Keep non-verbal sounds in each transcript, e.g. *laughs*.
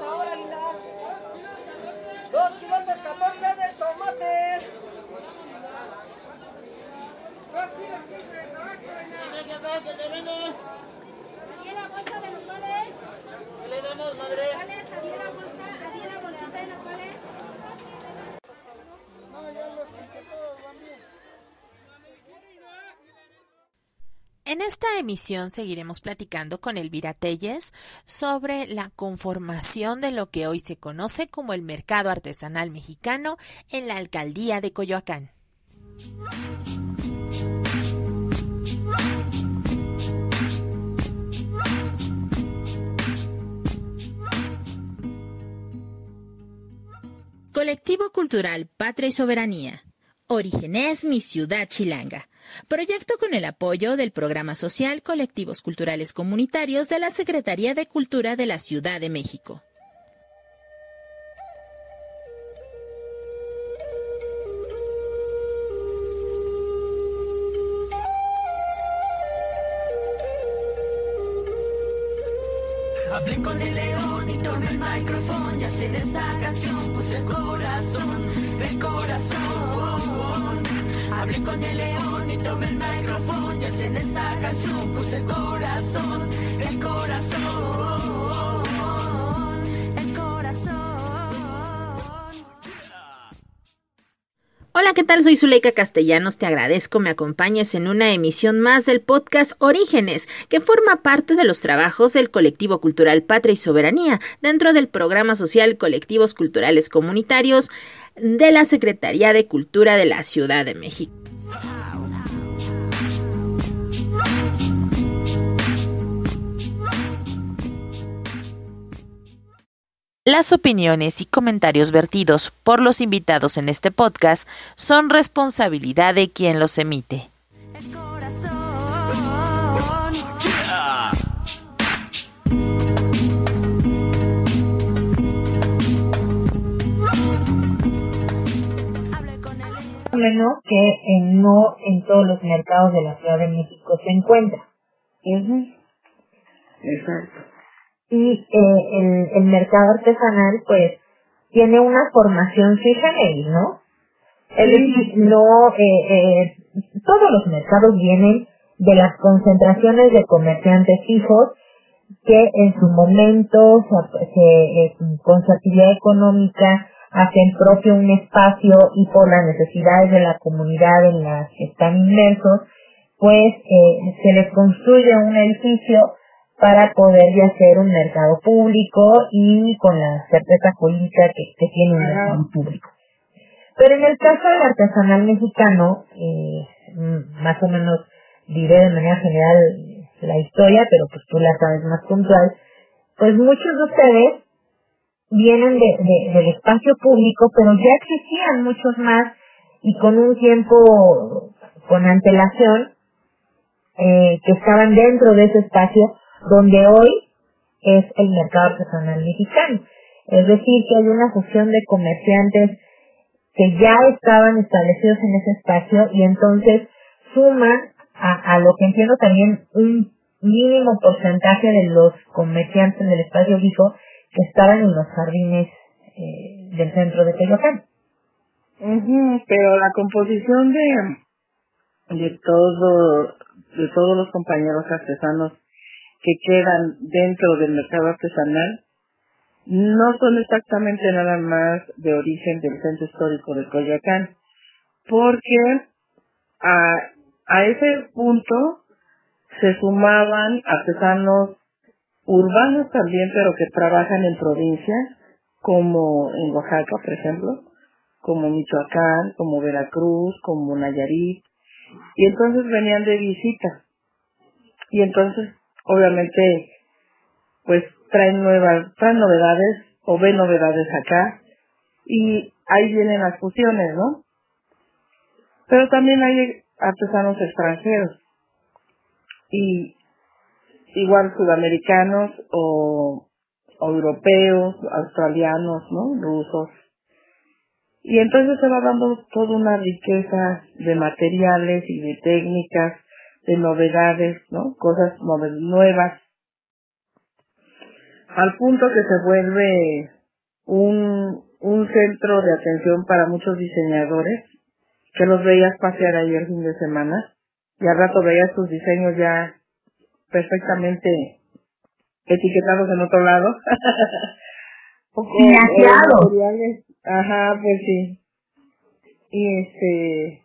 ahora, linda. Dos kilotes 14 de tomates. ¿Adiela bolsa de nopales? ¿Qué En esta emisión seguiremos platicando con Elvira Telles sobre la conformación de lo que hoy se conoce como el mercado artesanal mexicano en la alcaldía de Coyoacán. Colectivo Cultural Patria y Soberanía. Origen es mi ciudad chilanga. Proyecto con el apoyo del Programa Social Colectivos Culturales Comunitarios de la Secretaría de Cultura de la Ciudad de México. Hablé con el león y tomé el micrófono y de esta canción puse el corazón, el corazón. Hablé con el león y tomé el micrófono y en esta canción puse el corazón, el corazón, Hola, ¿qué tal? Soy Zuleika Castellanos. Te agradezco me acompañes en una emisión más del podcast Orígenes, que forma parte de los trabajos del colectivo cultural Patria y Soberanía dentro del programa social Colectivos Culturales Comunitarios de la Secretaría de Cultura de la Ciudad de México. Las opiniones y comentarios vertidos por los invitados en este podcast son responsabilidad de quien los emite. El corazón. Fenómeno que en- no en todos los mercados de la Ciudad de México se encuentra. Exacto. Y eh, el, el mercado artesanal, pues, tiene una formación sui generis, ¿no? Es decir, no, eh, eh, todos los mercados vienen de las concentraciones de comerciantes fijos que en su momento, se- se- eh, con su actividad económica, hacen propio un espacio y por las necesidades de la comunidad en las que están inmersos, pues eh, se les construye un edificio para poder ya hacer un mercado público y con la certeza jurídica que, que tiene un mercado público. Pero en el caso del artesanal mexicano, eh, más o menos diré de manera general la historia, pero pues tú la sabes más puntual, pues muchos de ustedes vienen de, de- del espacio público, pero ya existían muchos más y con un tiempo, con antelación, eh, que estaban dentro de ese espacio donde hoy es el mercado artesanal mexicano. Es decir, que hay una fusión de comerciantes que ya estaban establecidos en ese espacio y entonces suman a, a lo que entiendo también un mínimo porcentaje de los comerciantes en el espacio fijo que estaban en los jardines eh, del centro de Tehuacán. Ujú, pero la composición de, de todo, de todos los compañeros artesanos que quedan dentro del mercado artesanal no son exactamente nada más de origen del centro histórico de Coyoacán, porque a, a ese punto se sumaban artesanos urbanos también, pero que trabajan en provincias, como en Oaxaca, por ejemplo, como Michoacán, como Veracruz, como Nayarit, y entonces venían de visita. Y entonces, obviamente, pues traen nuevas, traen novedades o ven novedades acá, y ahí vienen las fusiones, ¿no? Pero también hay artesanos extranjeros, y igual sudamericanos o, o europeos, australianos, ¿no? Rusos. Y entonces se va dando toda una riqueza de materiales y de técnicas de novedades, ¿no? Cosas nuevas. Al punto que se vuelve un, un centro de atención para muchos diseñadores, que los veías pasear ahí el fin de semana, y al rato veías tus diseños ya perfectamente etiquetados en otro lado. *laughs* O-. Ajá, pues sí. Y este,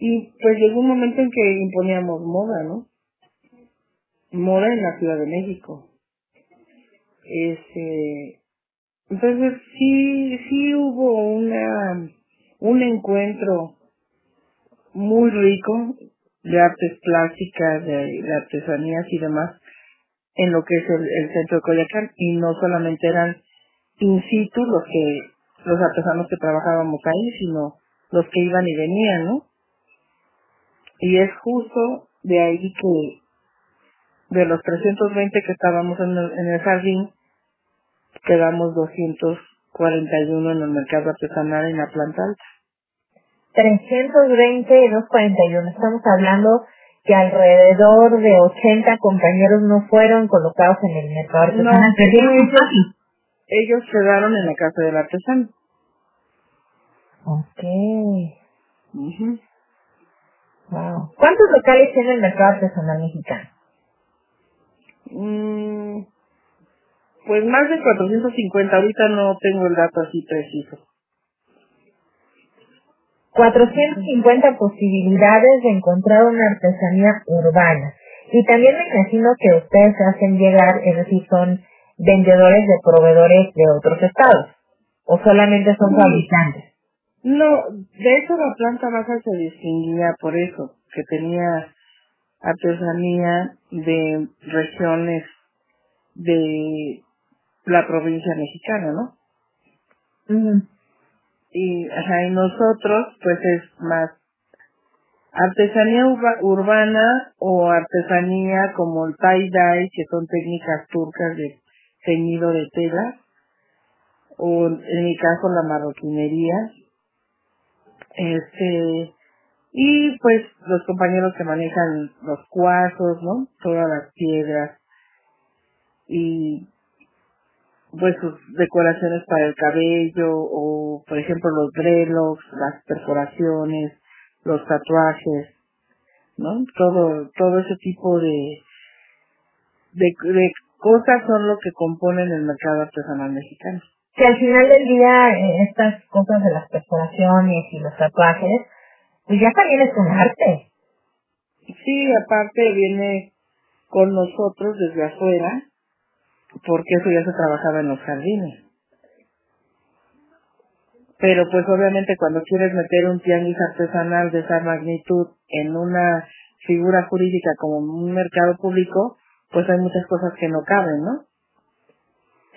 y pues llegó un momento en que imponíamos moda, ¿no? Moda en la Ciudad de México. Este, entonces sí, sí hubo una, un encuentro muy rico de artes plásticas, de, artesanías y demás en lo que es el, centro de Coyoacán y no solamente eran in situ los que los artesanos que trabajábamos ahí, sino los que iban y venían, ¿no? Y es justo de ahí que de los 320 que estábamos en el, en el jardín, quedamos 241 en el mercado artesanal en la planta alta. 320 y 241. Estamos hablando que alrededor de 80 compañeros no fueron colocados en el mercado artesanal. No, Perdieron espacio. Ellos quedaron en la casa del artesano. Ok. Ujú. Wow. ¿Cuántos locales tiene el mercado artesanal mexicano? Mm, pues más de 450, ahorita no tengo el dato así preciso. 450 posibilidades de encontrar una artesanía urbana. Y también me imagino que ustedes hacen llegar, es decir, son vendedores de proveedores de otros estados. O solamente son Sí. fabricantes. No, de hecho la planta baja se distinguía por eso, que tenía artesanía de regiones de la provincia mexicana, ¿no? Ujú. Y, ajá, y nosotros, pues es más artesanía urba- urbana o artesanía como el tie-dye, que son técnicas turcas de teñido de tela, o en mi caso la marroquinería, este, y pues los compañeros que manejan los cuarzos, ¿no? Todas las piedras, y pues sus decoraciones para el cabello o por ejemplo los dreadlocks, las perforaciones, los tatuajes, ¿no? Todo todo ese tipo de de, de cosas son lo que componen el mercado artesanal mexicano. Que al final del día eh, estas cosas de las perforaciones y los tatuajes, pues ya también es un arte. Sí, aparte viene con nosotros desde afuera, porque eso ya se trabajaba en los jardines. Pero pues obviamente cuando quieres meter un tianguis artesanal de esa magnitud en una figura jurídica como un mercado público, pues hay muchas cosas que no caben, ¿no?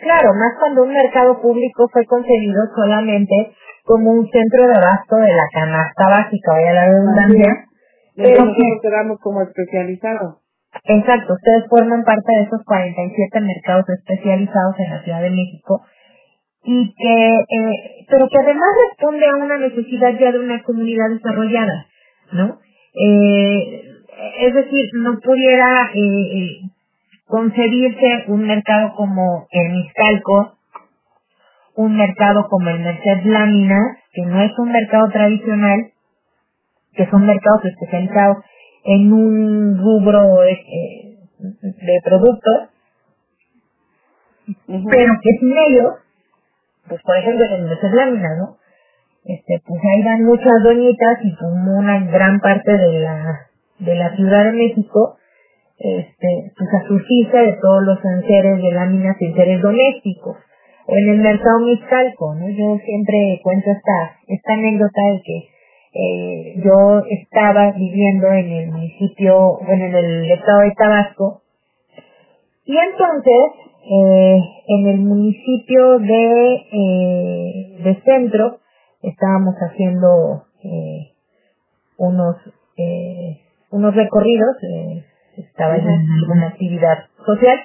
Claro, más cuando un mercado público fue concebido solamente como un centro de abasto de la canasta básica, vaya la redundancia. Pero nosotros quedamos como especializados. Exacto, ustedes forman parte de esos 47 mercados especializados en la Ciudad de México y que, eh, pero que además responde a una necesidad ya de una comunidad desarrollada, ¿no? Eh, es decir, no pudiera eh, eh, concebirse un mercado como el Miscalco, un mercado como el Merced Láminas, que no es un mercado tradicional, que son mercados especializados en un rubro eh, de productos, pero que sin ellos, pues por ejemplo en el Merced Láminas, ¿no? Este, pues ahí van muchas doñitas y como una gran parte de la, de la Ciudad de México, este, pues a surtirse de todos los enseres de láminas y enseres domésticos. En el mercado Mixcalco, ¿no? Yo siempre cuento esta, esta anécdota de que eh, yo estaba viviendo en el municipio, bueno, en el estado de Tabasco, y entonces, eh, en el municipio de, eh, de Centro, estábamos haciendo eh, unos, eh, unos recorridos, estaba en alguna actividad social,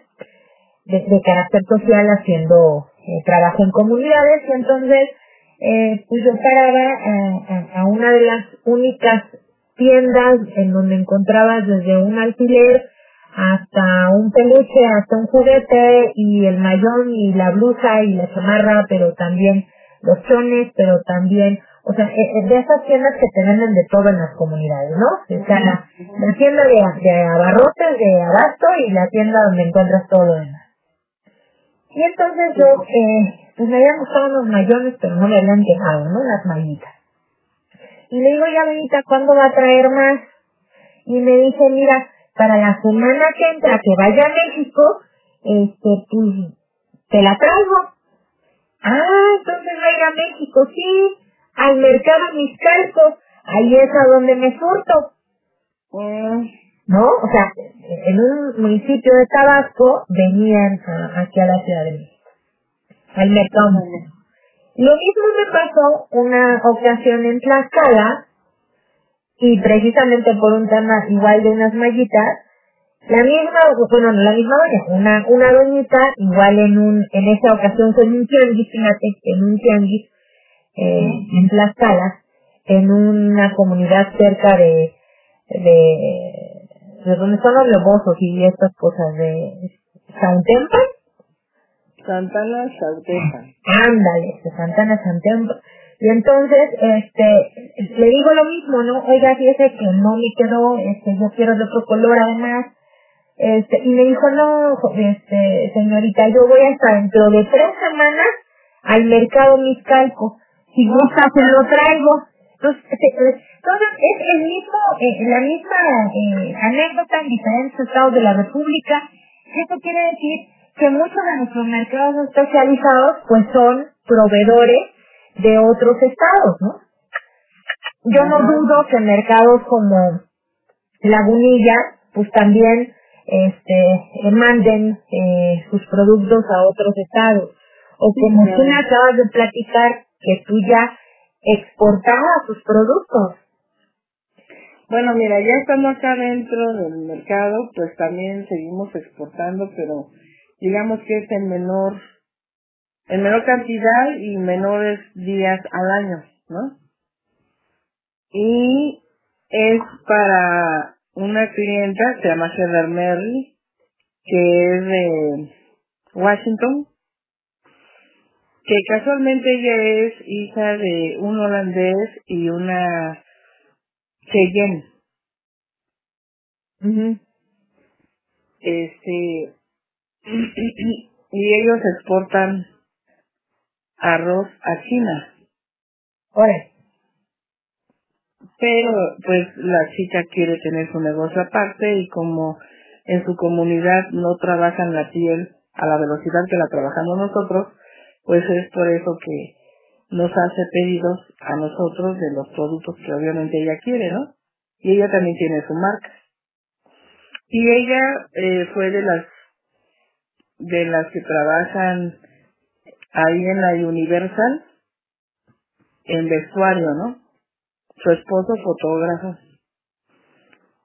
de, de carácter social, haciendo eh, trabajo en comunidades, y entonces, eh, pues yo paraba a, a- a una de las únicas tiendas en donde encontrabas desde un alfiler hasta un peluche, hasta un juguete y el mayón y la blusa y la chamarra, pero también los chones, pero también, o sea, eh, eh, de esas tiendas que te venden de todo en las comunidades, ¿no? O sea, la, la tienda de, de abarrotes, de abasto y la tienda donde encuentras todo lo demás. Y entonces yo, eh, pues me habían gustado unos mayones, pero no me habían dejado, ¿no? Las mallitas. Y le digo, ya, Benita, ¿cuándo va a traer más? Y me dice, mira, para la semana que entra, que vaya a México, este, pues, te la traigo. Ah, entonces va a ir a México, sí, al mercado Miscalco, ahí es a donde me surto. Mm, ¿No? O sea, en un municipio de Tabasco venían a- aquí a la Ciudad de México, al mercado. Lo mismo me pasó una ocasión en Tlaxcala, y precisamente por un tema igual de unas mallitas, la misma, bueno, no la misma doña, una, una doñita, igual en un, en esa ocasión fue en un tianguis, fíjate, en un tianguis, eh, en Tlaxcala, en una comunidad cerca de, de, de donde están los lobosos y estas cosas de Santempa, Santana Sauteja. ándale, de Santana Santempa. Y entonces, este, le digo lo mismo, ¿no? Oiga, fíjese que no me quedó, este, yo quiero de otro color además. Este, y me dijo, no, este, señorita, yo voy hasta dentro de tres semanas al mercado Miscalco. Si gusta, se lo traigo. Entonces, este, eh, entonces es el mismo, eh, la misma eh, anécdota en diferentes estados de la República. Esto quiere decir que muchos de nuestros mercados especializados pues son proveedores de otros estados, ¿no? Yo no dudo que mercados como Lagunilla, pues también este eh, manden eh, sus productos a otros estados. O como tú me acabas de platicar, que tú ya exportabas sus productos. Bueno, mira, ya estando acá dentro del mercado, pues también seguimos exportando, pero digamos que es en menor, en menor cantidad y menores días al año, ¿no? Y es para una clienta, se llama Heather Merry, que es de Washington, que casualmente ella es hija de un holandés y una Cheyenne. Este, *clears throat* y ellos exportan arroz a China. Ahora, Pero pues la chica quiere tener su negocio aparte y como en su comunidad no trabajan la piel a la velocidad que la trabajamos nosotros, pues es por eso que nos hace pedidos a nosotros de los productos que obviamente ella quiere, ¿no? Y ella también tiene su marca. Y ella eh, fue de las de las que trabajan ahí en la Universal en vestuario, ¿no? Su esposo fotógrafo.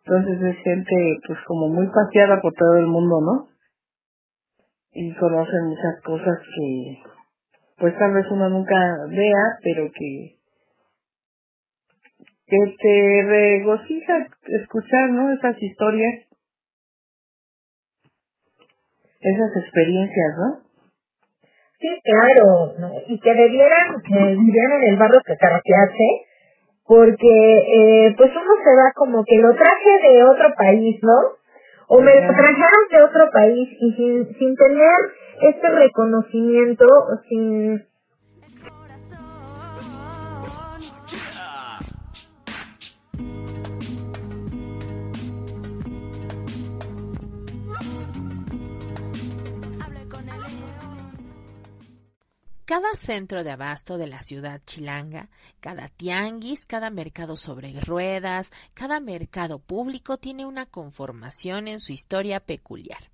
Entonces es gente pues como muy paseada por todo el mundo, ¿no? Y conocen muchas cosas que pues tal vez uno nunca vea, pero que que te regocija escuchar, ¿no? Esas historias, esas experiencias, ¿no? Sí, claro, y que debieran, que vivieran en el barrio que carraquearse, porque eh, pues uno se va como que lo traje de otro país, ¿no? O me lo trajeron de otro país y sin, sin tener este reconocimiento, sin... Cada centro de abasto de la ciudad chilanga, cada tianguis, cada mercado sobre ruedas, cada mercado público tiene una conformación en su historia peculiar.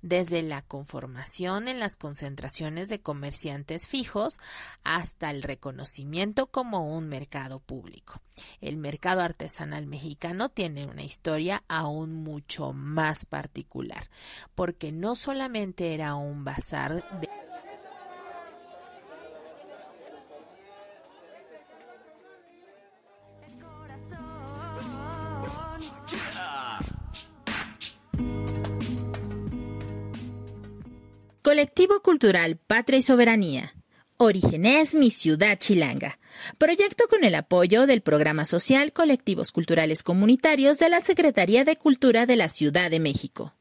Desde la conformación en las concentraciones de comerciantes fijos hasta el reconocimiento como un mercado público. El mercado artesanal mexicano tiene una historia aún mucho más particular, porque no solamente era un bazar de Colectivo Cultural Patria y Soberanía. Orígenes Mi Ciudad Chilanga. Proyecto con el apoyo del Programa Social Colectivos Culturales Comunitarios de la Secretaría de Cultura de la Ciudad de México.